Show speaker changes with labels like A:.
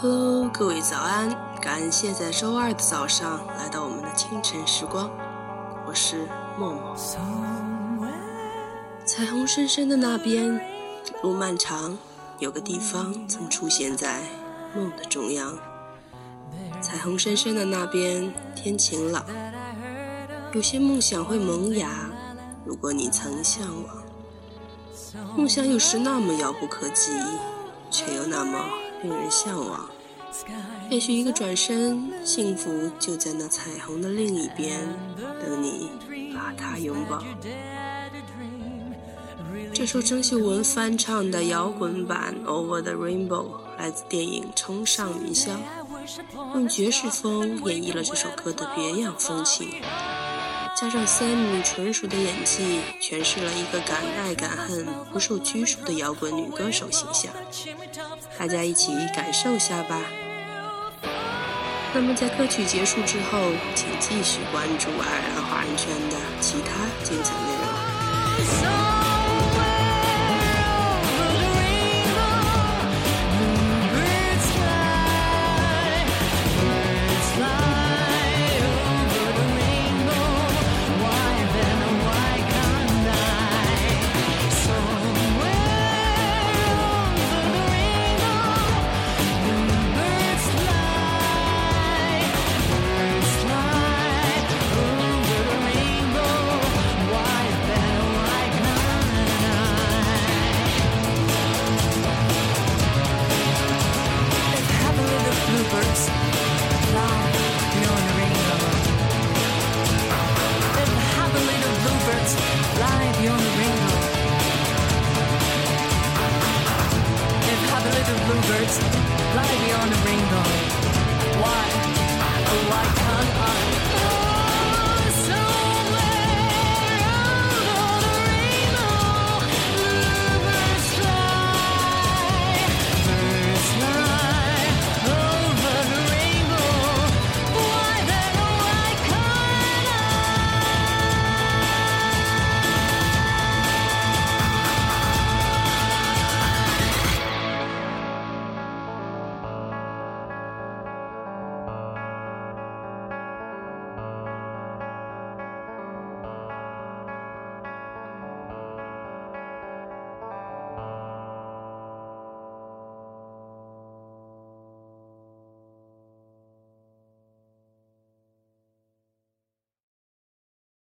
A: Hello，各位早安！感谢在周二的早上来到我们的清晨时光，我是默默。彩虹深深的那边，路漫长，有个地方曾出现在梦的中央。彩虹深深的那边，天晴朗，有些梦想会萌芽。如果你曾向往，梦想有时那么遥不可及，却又那么令人向往。也许一个转身，幸福就在那彩虹的另一边，等你把它拥抱。这首郑秀文翻唱的摇滚版《Over the Rainbow》来自电影《冲上云霄》，用爵士风演绎了这首歌的别样风情，加上 Sammy 纯熟的演技，诠释了一个敢爱敢恨、不受拘束的摇滚女歌手形象。大家一起感受下吧。那么在歌曲结束之后，请继续关注爱尔兰华人圈的其他精彩内容。of bluebirds fly beyond a rainbow. Why? Oh, why?